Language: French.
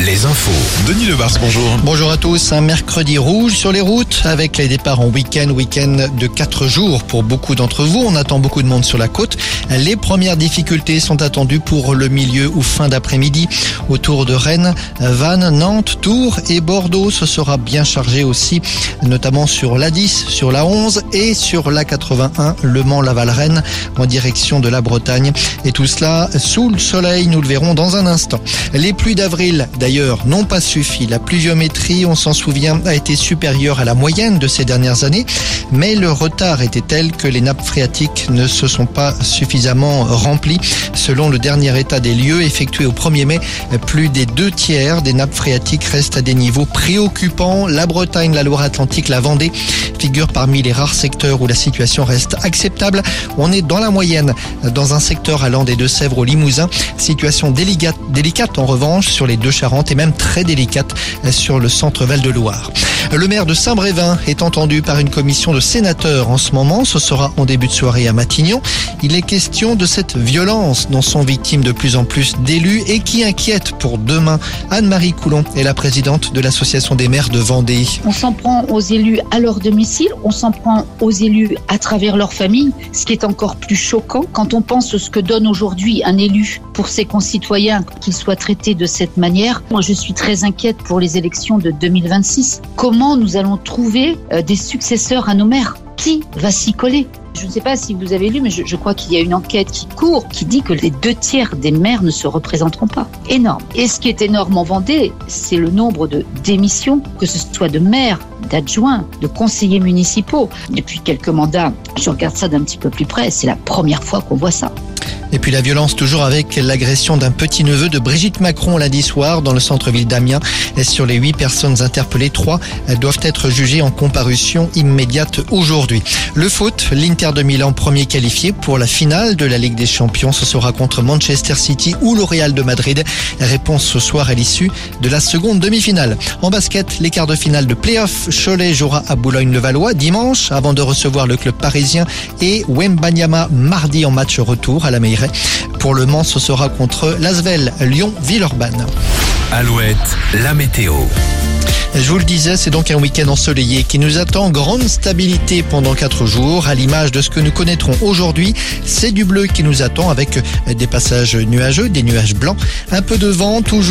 Les infos. Denis bonjour. Bonjour à tous, un mercredi rouge sur les routes avec les départs en week-end, week-end de 4 jours pour beaucoup d'entre vous. On attend beaucoup de monde sur la côte. Les premières difficultés sont attendues pour le milieu ou fin d'après-midi. Autour de Rennes, Vannes, Nantes, Tours et Bordeaux, ce sera bien chargé aussi, notamment sur la 10, sur la 11 et sur la 81, Le Mans-Laval-Rennes en direction de la Bretagne. Et tout cela sous le soleil, nous le verrons dans un instant. Les pluies d'avril, d'ailleurs, n'ont pas suffi. La pluviométrie, on s'en souvient, a été supérieure à la moyenne de ces dernières années, mais le retard était tel que les nappes phréatiques ne se sont pas suffisamment remplies. Selon le dernier état des lieux effectué au 1er mai, plus des deux tiers des nappes phréatiques restent à des niveaux préoccupants. La Bretagne, la Loire-Atlantique, la Vendée figurent parmi les rares secteurs où la situation reste acceptable. On est dans la moyenne dans un secteur allant des Deux-Sèvres au Limousin. Situation délicate, délicate en revanche sur les deux Charentes et même très délicate sur le centre Val-de-Loire. Le maire de Saint-Brévin est entendu par une commission de sénateurs en ce moment. Ce sera en début de soirée à Matignon. Il est question de cette violence dont sont victimes de plus en plus d'élus et qui inquiète pour demain. Anne-Marie Coulon est la présidente de l'association des maires de Vendée. On s'en prend aux élus à leur domicile, on s'en prend aux élus à travers leur famille, ce qui est encore plus choquant quand on pense ce que donne aujourd'hui un élu pour ses concitoyens, qu'il soit traité de cette manière. Moi, je suis très inquiète pour les élections de 2026. Comment nous allons trouver euh, des successeurs à nos maires Qui va s'y coller? Je ne sais pas si vous avez lu, mais je crois qu'il y a une enquête qui court qui dit que les deux tiers des maires ne se représenteront pas. Énorme. Et ce qui est énorme en Vendée, c'est le nombre de démissions, que ce soit de maires, d'adjoints, de conseillers municipaux. Depuis quelques mandats, je regarde ça d'un petit peu plus près, c'est la première fois qu'on voit ça. Et puis la violence toujours avec l'agression d'un petit-neveu de Brigitte Macron lundi soir dans le centre-ville d'Amiens. Sur les huit personnes interpellées, trois doivent être jugées en comparution immédiate aujourd'hui. Le foot, l'Inter de Milan premier qualifié pour la finale de la Ligue des Champions. Ce sera contre Manchester City ou le Real de Madrid. Réponse ce soir à l'issue de la seconde demi-finale. En basket, les quarts de finale de playoff, Cholet jouera à Boulogne-le-Valois dimanche avant de recevoir le club parisien et Wembanyama mardi en match retour à la Pour le Mans, ce sera contre Lasvel, Lyon, Villeurbanne. Alouette, la météo. Je vous le disais, c'est donc un week-end ensoleillé qui nous attend grande stabilité pendant quatre jours. À l'image de ce que nous connaîtrons aujourd'hui, c'est du bleu qui nous attend avec des passages nuageux, des nuages blancs, un peu de vent, toujours